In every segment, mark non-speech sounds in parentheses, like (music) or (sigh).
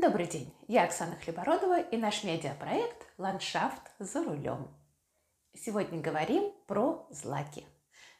Добрый день, я Оксана Хлебородова и наш медиапроект «Ландшафт за рулем». Сегодня говорим про злаки.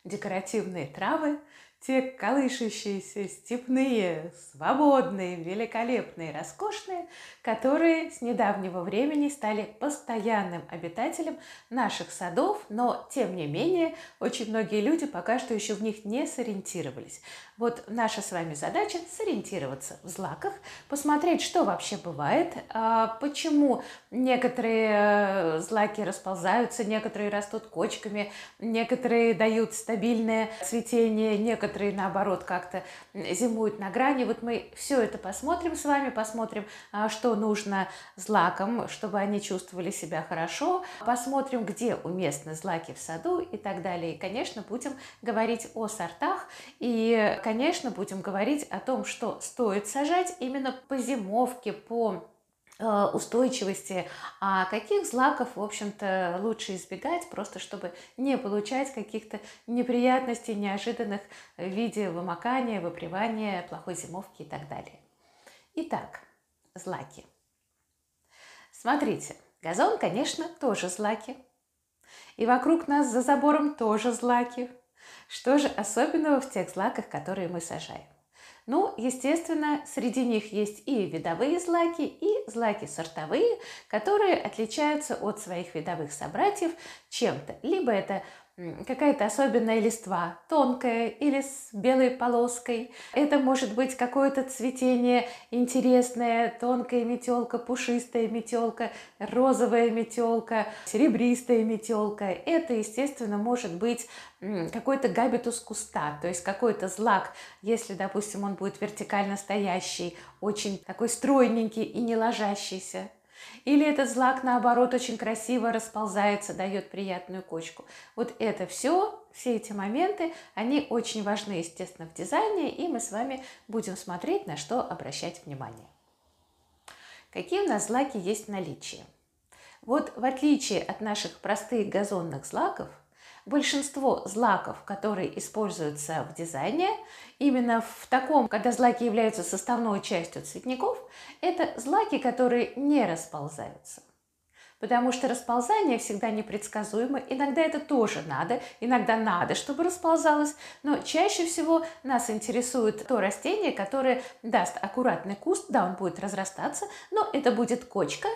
Декоративные травы, те колышущиеся, степные, свободные, великолепные, роскошные, которые с недавнего времени стали постоянным обитателем наших садов, но, тем не менее, очень многие люди пока что еще в них не сориентировались. Вот наша с вами задача сориентироваться в злаках, посмотреть, что вообще бывает, а, почему некоторые э, злаки расползаются, некоторые растут кочками, некоторые дают стабильное цветение, некоторые, наоборот, как-то зимуют на грани. Вот мы все это посмотрим с вами, посмотрим, а, что нужно злакам, чтобы они чувствовали себя хорошо, посмотрим, где уместны злаки в саду и так далее. И, конечно, будем говорить о сортах и, конечно, будем говорить о том, что стоит сажать именно по зимовке, по устойчивости, а каких злаков, в общем-то, лучше избегать, просто чтобы не получать каких-то неприятностей, неожиданных в виде вымокания, выпривания, плохой зимовки и так далее. Итак, злаки. Смотрите, газон, конечно, тоже злаки. И вокруг нас за забором тоже злаки. Что же особенного в тех злаках, которые мы сажаем? Ну, естественно, среди них есть и видовые злаки, и злаки сортовые, которые отличаются от своих видовых собратьев чем-то. Либо это какая-то особенная листва, тонкая или с белой полоской. Это может быть какое-то цветение интересное, тонкая метелка, пушистая метелка, розовая метелка, серебристая метелка. Это, естественно, может быть какой-то габитус куста, то есть какой-то злак, если, допустим, он будет вертикально стоящий, очень такой стройненький и не ложащийся. Или этот злак, наоборот, очень красиво расползается, дает приятную кочку. Вот это все, все эти моменты, они очень важны, естественно, в дизайне, и мы с вами будем смотреть, на что обращать внимание. Какие у нас злаки есть в наличии? Вот в отличие от наших простых газонных злаков, Большинство злаков, которые используются в дизайне, именно в таком, когда злаки являются составной частью цветников, это злаки, которые не расползаются. Потому что расползание всегда непредсказуемо. Иногда это тоже надо, иногда надо, чтобы расползалось. Но чаще всего нас интересует то растение, которое даст аккуратный куст. Да, он будет разрастаться, но это будет кочка,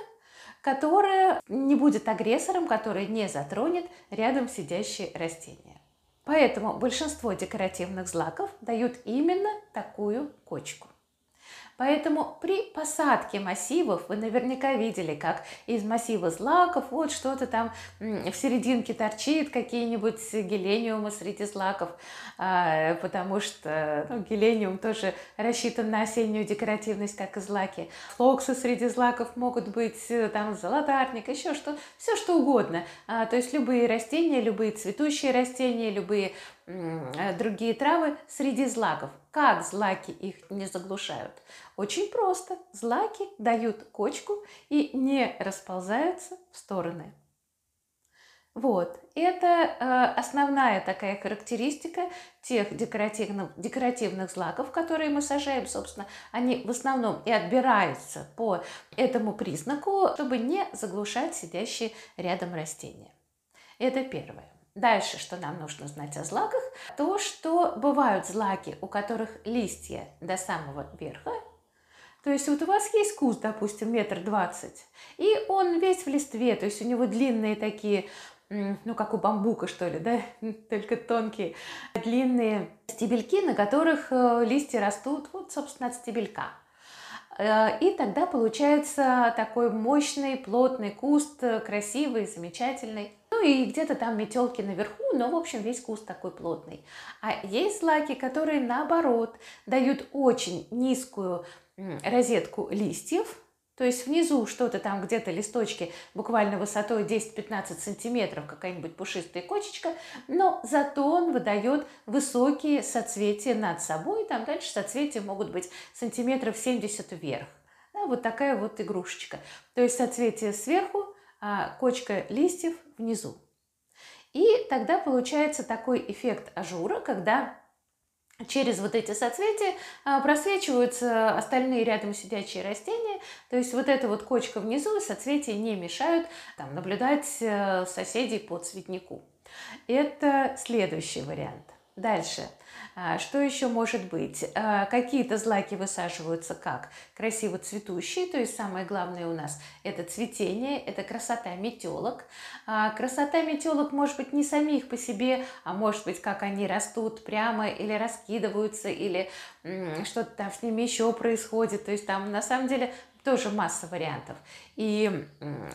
которая не будет агрессором, который не затронет рядом сидящие растения. Поэтому большинство декоративных злаков дают именно такую кочку. Поэтому при посадке массивов вы наверняка видели, как из массива злаков вот что-то там в серединке торчит, какие-нибудь гелениумы среди злаков, а, потому что ну, гелениум тоже рассчитан на осеннюю декоративность, как и злаки. Флоксы среди злаков могут быть, э, там золотарник, еще что, все что угодно. А, то есть любые растения, любые цветущие растения, любые другие травы среди злаков. Как злаки их не заглушают? Очень просто. Злаки дают кочку и не расползаются в стороны. Вот, это э, основная такая характеристика тех декоративных, декоративных злаков, которые мы сажаем, собственно, они в основном и отбираются по этому признаку, чтобы не заглушать сидящие рядом растения. Это первое. Дальше, что нам нужно знать о злаках, то, что бывают злаки, у которых листья до самого верха, то есть вот у вас есть куст, допустим, метр двадцать, и он весь в листве, то есть у него длинные такие, ну как у бамбука что ли, да, (laughs) только тонкие, длинные стебельки, на которых э, листья растут, вот, собственно, от стебелька. Э, и тогда получается такой мощный, плотный куст, э, красивый, замечательный. И где-то там метелки наверху, но в общем весь куст такой плотный. А есть злаки, которые наоборот дают очень низкую розетку листьев, то есть внизу что-то там где-то листочки буквально высотой 10-15 сантиметров, какая-нибудь пушистая кочечка, но зато он выдает высокие соцветия над собой, там дальше соцветия могут быть сантиметров 70 вверх. Да, вот такая вот игрушечка. То есть соцветие сверху, а кочка листьев внизу. И тогда получается такой эффект ажура, когда через вот эти соцветия а, просвечиваются остальные рядом сидячие растения. То есть вот эта вот кочка внизу, соцветия не мешают там, наблюдать э, соседей по цветнику. Это следующий вариант. Дальше. А, что еще может быть? А, какие-то злаки высаживаются как красиво цветущие, то есть самое главное у нас это цветение, это красота метелок. А, красота метелок может быть не самих по себе, а может быть как они растут прямо или раскидываются, или что-то там с ними еще происходит. То есть там на самом деле тоже масса вариантов. И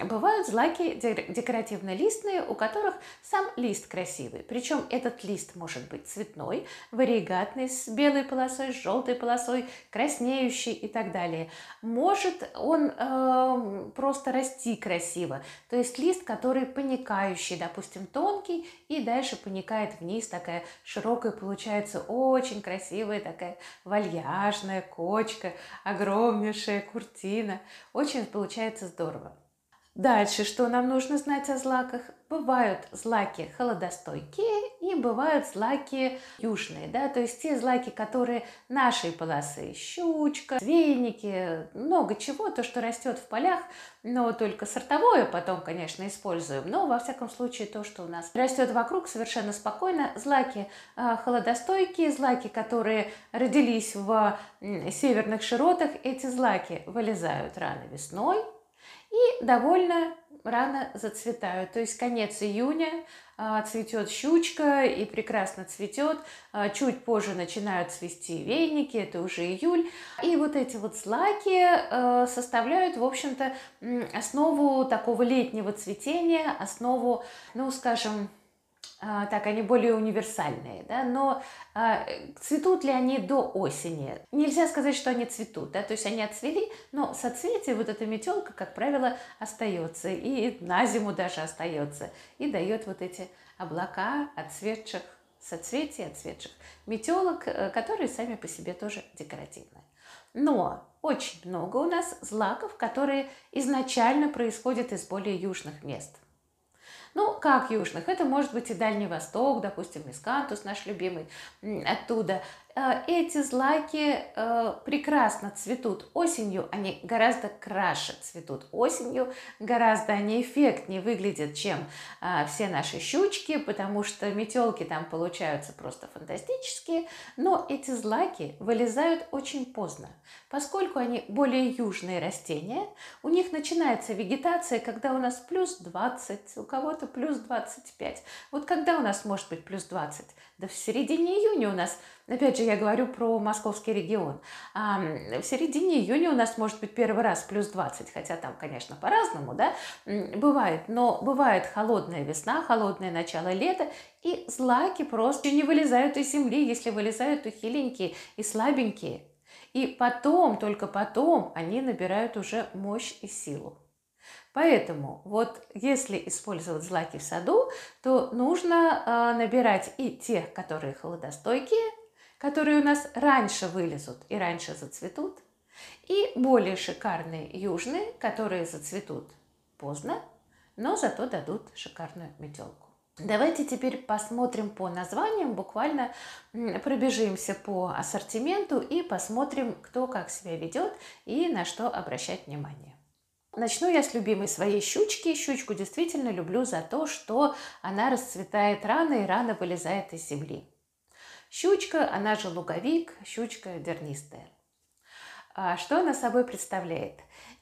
бывают злаки декоративно-листные, у которых сам лист красивый. Причем этот лист может быть цветной, варигатный, с белой полосой, с желтой полосой, краснеющий и так далее. Может он э, просто расти красиво. То есть лист, который паникающий, допустим, тонкий, и дальше паникает вниз, такая широкая получается, очень красивая, такая вальяжная кочка, огромнейшая куртина. Очень получается здорово. Дальше, что нам нужно знать о злаках? Бывают злаки холодостойкие и бывают злаки южные, да, то есть те злаки, которые нашей полосы, щучка, веники, много чего, то, что растет в полях, но только сортовое потом, конечно, используем, но во всяком случае то, что у нас растет вокруг совершенно спокойно, злаки э, холодостойкие, злаки, которые родились в э, северных широтах, эти злаки вылезают рано весной, и довольно рано зацветают. То есть конец июня а, цветет щучка и прекрасно цветет. А, чуть позже начинают цвести веники, это уже июль. И вот эти вот злаки а, составляют, в общем-то, основу такого летнего цветения, основу, ну, скажем, так, они более универсальные, да, но а, цветут ли они до осени? Нельзя сказать, что они цветут, да, то есть они отцвели, но соцветие, вот эта метелка, как правило, остается, и на зиму даже остается, и дает вот эти облака отцветших соцветий, отцветших метелок, э, которые сами по себе тоже декоративны. Но очень много у нас злаков, которые изначально происходят из более южных мест – ну, как южных? Это может быть и Дальний Восток, допустим, Мискантус наш любимый оттуда. Э, эти злаки э, прекрасно цветут осенью, они гораздо краше цветут осенью, гораздо они эффектнее выглядят, чем э, все наши щучки, потому что метелки там получаются просто фантастические, но эти злаки вылезают очень поздно. Поскольку они более южные растения, у них начинается вегетация, когда у нас плюс 20, у кого-то плюс 25. Вот когда у нас может быть плюс 20? Да в середине июня у нас, опять же, я говорю про московский регион, а в середине июня у нас может быть первый раз плюс 20, хотя там, конечно, по-разному, да, бывает, но бывает холодная весна, холодное начало лета, и злаки просто не вылезают из земли, если вылезают, то хиленькие и слабенькие. И потом, только потом они набирают уже мощь и силу. Поэтому вот если использовать злаки в саду, то нужно э, набирать и тех, которые холодостойкие, которые у нас раньше вылезут и раньше зацветут, и более шикарные южные, которые зацветут поздно, но зато дадут шикарную метелку. Давайте теперь посмотрим по названиям, буквально пробежимся по ассортименту и посмотрим, кто как себя ведет и на что обращать внимание. Начну я с любимой своей щучки. Щучку действительно люблю за то, что она расцветает рано и рано вылезает из земли. Щучка, она же луговик, щучка дернистая. А что она собой представляет?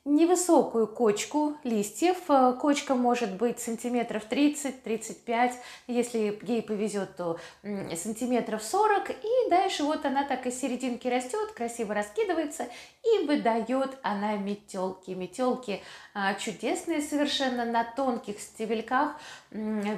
Невысокую кочку листьев. Э, кочка может быть сантиметров 30-35, если ей повезет, то сантиметров 40. И дальше вот она так из серединки растет, красиво раскидывается и выдает она метелки. Метелки чудесные совершенно на тонких стебельках,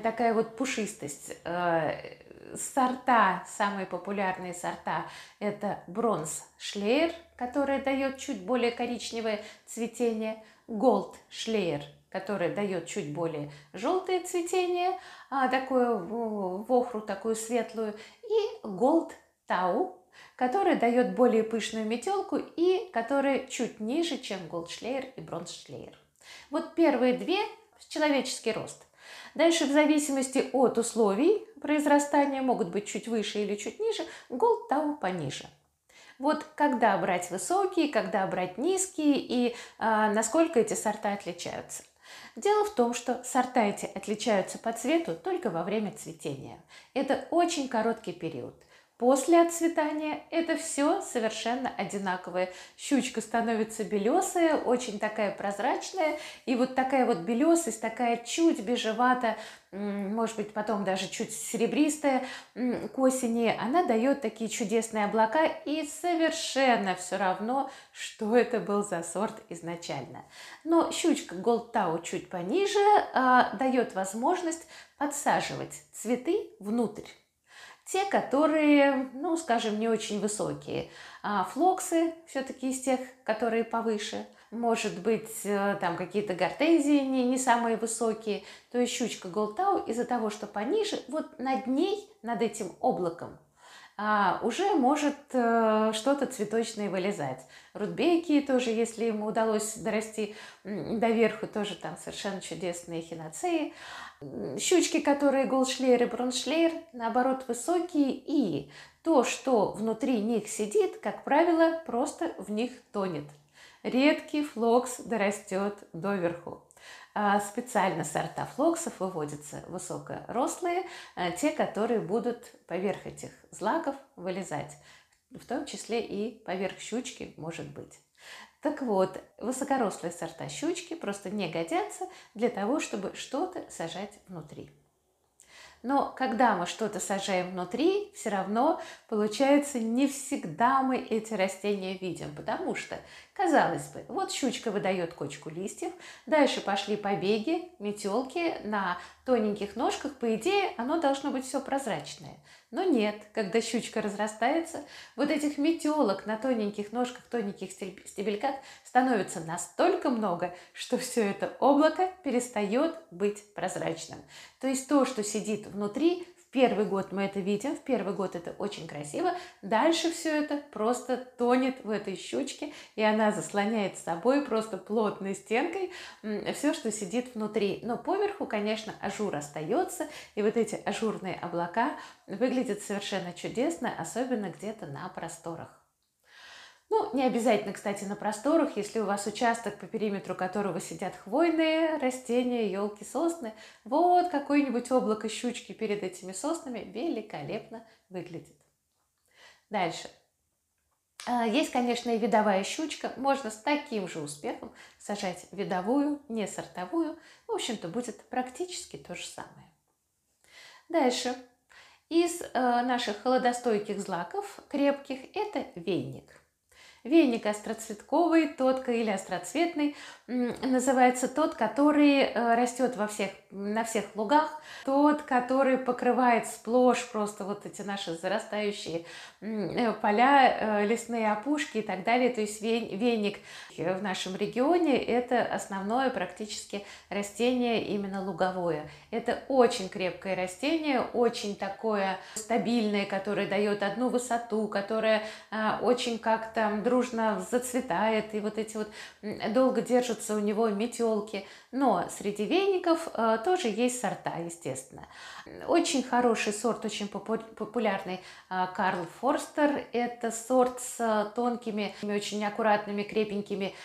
такая вот пушистость э, сорта, самые популярные сорта, это бронз шлеер, который дает чуть более коричневое цветение, голд шлеер, который дает чуть более желтое цветение, а такое вохру, такую светлую, и голд тау, который дает более пышную метелку и который чуть ниже, чем голдшлеер и бронзшлеер. Вот первые две – человеческий рост. Дальше, в зависимости от условий произрастания, могут быть чуть выше или чуть ниже, Gold Tau пониже. Вот когда брать высокие, когда брать низкие и а, насколько эти сорта отличаются. Дело в том, что сорта эти отличаются по цвету только во время цветения. Это очень короткий период. После отцветания это все совершенно одинаковое. Щучка становится белесая, очень такая прозрачная. И вот такая вот белесость, такая чуть бежевато, может быть, потом даже чуть серебристая к осени, она дает такие чудесные облака. И совершенно все равно, что это был за сорт изначально. Но щучка Tau чуть пониже а, дает возможность подсаживать цветы внутрь. Те, которые, ну, скажем, не очень высокие. А флоксы все-таки из тех, которые повыше. Может быть, э, там какие-то гортензии не, не самые высокие. То есть щучка Голтау из-за того, что пониже, вот над ней, над этим облаком, а, уже может э, что-то цветочное вылезать. Рудбейки тоже, если ему удалось дорасти до верху, тоже там совершенно чудесные хиноцеи. Щучки, которые голдшлейр и броншлейр, наоборот, высокие, и то, что внутри них сидит, как правило, просто в них тонет. Редкий флокс дорастет доверху. А, специально сорта флоксов выводятся высокорослые, а, те, которые будут поверх этих злаков вылезать, в том числе и поверх щучки, может быть. Так вот, высокорослые сорта щучки просто не годятся для того, чтобы что-то сажать внутри. Но когда мы что-то сажаем внутри, все равно получается не всегда мы эти растения видим, потому что, казалось бы, вот щучка выдает кочку листьев, дальше пошли побеги, метелки на тоненьких ножках, по идее, оно должно быть все прозрачное. Но нет, когда щучка разрастается, вот этих метелок на тоненьких ножках, тоненьких стебельках становится настолько много, что все это облако перестает быть прозрачным. То есть то, что сидит внутри, первый год мы это видим, в первый год это очень красиво, дальше все это просто тонет в этой щучке, и она заслоняет с собой просто плотной стенкой все, что сидит внутри. Но поверху, конечно, ажур остается, и вот эти ажурные облака выглядят совершенно чудесно, особенно где-то на просторах. Ну, не обязательно, кстати, на просторах, если у вас участок, по периметру которого сидят хвойные растения, елки, сосны. Вот какое-нибудь облако щучки перед этими соснами великолепно выглядит. Дальше. А, есть, конечно, и видовая щучка. Можно с таким же успехом сажать видовую, не сортовую. В общем-то, будет практически то же самое. Дальше. Из э, наших холодостойких злаков крепких это веник. Веник остроцветковый, тот или остроцветный, называется тот, который э, растет во всех, на всех лугах, тот, который покрывает сплошь просто вот эти наши зарастающие э, поля, э, лесные опушки и так далее. То есть веник в нашем регионе это основное практически растение именно луговое. Это очень крепкое растение, очень такое стабильное, которое дает одну высоту, которое очень как-то дружно зацветает, и вот эти вот долго держатся у него метелки. Но среди веников э, тоже есть сорта, естественно. Очень хороший сорт, очень популярный э, Карл Форстер. Это сорт с тонкими, очень аккуратными, крепенькими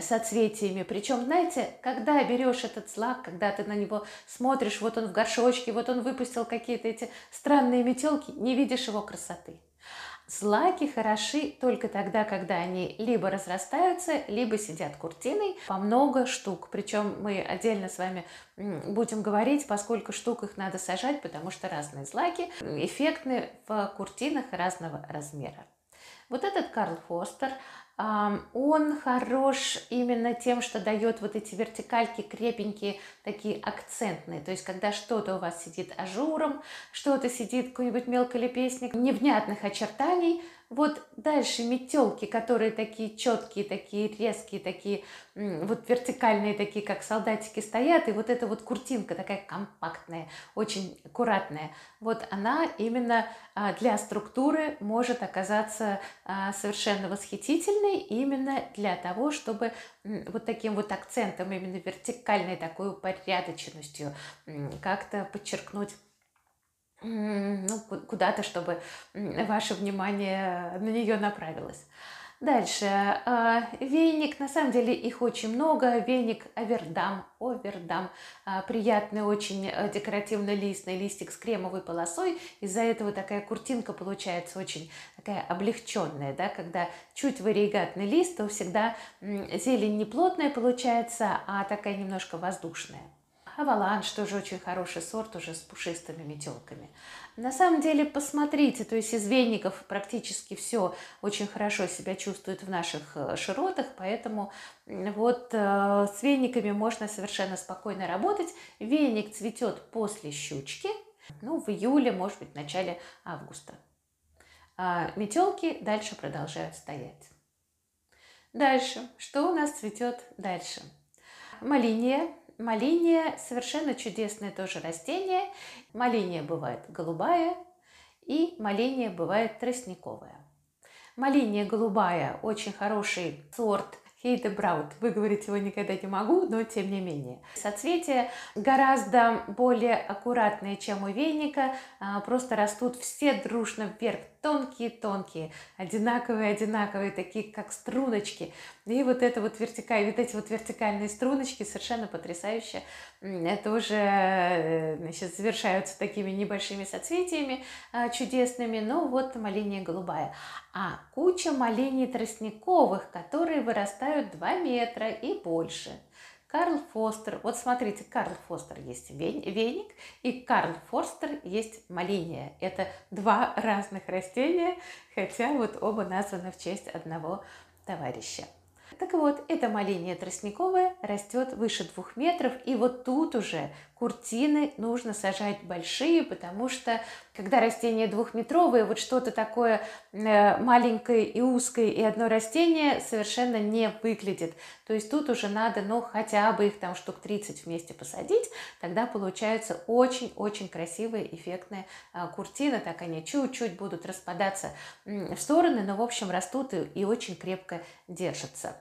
соцветиями. Причем, знаете, когда берешь этот злак, когда ты на него смотришь, вот он в горшочке, вот он выпустил какие-то эти странные метелки, не видишь его красоты. Злаки хороши только тогда, когда они либо разрастаются, либо сидят куртиной по много штук. Причем мы отдельно с вами будем говорить, поскольку штук их надо сажать, потому что разные злаки эффектны в куртинах разного размера. Вот этот Карл Фёрстер, он хорош именно тем, что дает вот эти вертикальки крепенькие, такие акцентные. То есть, когда что-то у вас сидит ажуром, что-то сидит какой-нибудь мелколепестник, невнятных очертаний, Вот дальше метелки, которые такие четкие, такие резкие, такие вот вертикальные, такие как солдатики стоят, и вот эта вот куртинка такая компактная, очень аккуратная, вот она именно а, для структуры может оказаться а, совершенно восхитительной именно для того, чтобы вот таким вот акцентом, именно вертикальной такой упорядоченностью как-то подчеркнуть ну, куда-то, чтобы ваше внимание на нее направилось. Дальше. А, веник, на самом деле их очень много. Веник Авердам, Овердам. А, приятный, очень э, декоративно листный листик с кремовой полосой. Из-за этого такая куртинка получается очень такая облегченная. Да? Когда чуть варигатный лист, то всегда зелень не плотная получается, а такая немножко воздушная. Аваланж тоже очень хороший сорт, уже с пушистыми метелками. На самом деле, посмотрите, то есть из веников практически все очень хорошо себя чувствует в наших э, широтах, поэтому вот э, с вениками можно совершенно спокойно работать. Веник цветет после щучки, ну, в июле, может быть, в начале августа. А метелки дальше продолжают стоять. Дальше. Что у нас цветет дальше? Малиния Малиния совершенно чудесное тоже растение. Малиния бывает голубая и малиния бывает тростниковая. Малиния голубая очень хороший сорт Хейдебраут. Выговорить его никогда не могу, но тем не менее. Соцветия гораздо более аккуратные, чем у веника. А, просто растут все дружно вверх тонкие-тонкие, одинаковые-одинаковые, такие как струночки. И вот это вот вертикаль, вот эти вот вертикальные струночки совершенно потрясающе. Это уже э, значит, завершаются такими небольшими соцветиями а, чудесными. Ну вот малиния голубая. А куча малиний тростниковых, которые вырастают 2 метра и больше. Карл Фостер. Вот смотрите, Карл Фостер есть веник, и Карл Фостер есть малиния. Это два разных растения, хотя вот оба названы в честь одного товарища. Так вот, эта малиния тростниковая растет выше двух метров, и вот тут уже куртины нужно сажать большие, потому что когда растение двухметровое, вот что-то такое э, маленькое и узкое, и одно растение совершенно не выглядит. То есть тут уже надо, ну, хотя бы их там штук 30 вместе посадить, тогда получается очень-очень красивая, эффектная а, куртина. Так они чуть-чуть будут распадаться в стороны, но, в общем, растут и, и очень крепко держатся.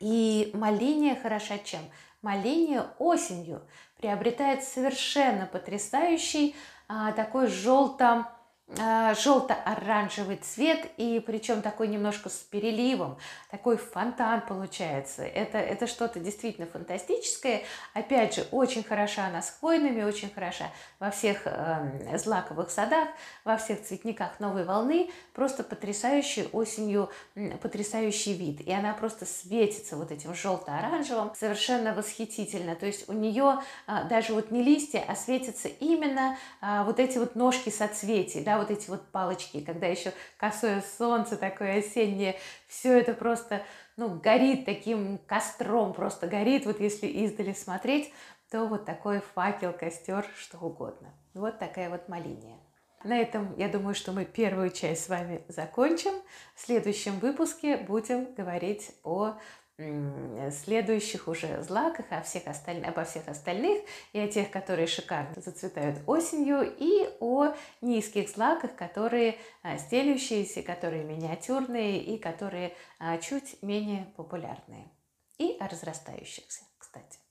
И малиния хороша чем? Малиния осенью приобретает совершенно потрясающий а, такой желто желто-оранжевый цвет, и причем такой немножко с переливом, такой фонтан получается. Это, это что-то действительно фантастическое. Опять же, очень хороша она с хвойными, очень хороша во всех э, злаковых садах, во всех цветниках новой волны. Просто потрясающий осенью, потрясающий вид. И она просто светится вот этим желто-оранжевым, совершенно восхитительно. То есть у нее э, даже вот не листья, а светятся именно э, вот эти вот ножки соцветий, да, вот эти вот палочки, когда еще косое солнце такое осеннее, все это просто, ну, горит таким костром, просто горит, вот если издали смотреть, то вот такой факел, костер, что угодно. Вот такая вот малиния. На этом, я думаю, что мы первую часть с вами закончим. В следующем выпуске будем говорить о следующих уже злаках, о всех остальных, обо всех остальных, и о тех, которые шикарно зацветают осенью, и о низких злаках, которые а, стелющиеся, которые миниатюрные и которые а, чуть менее популярные. И о разрастающихся, кстати.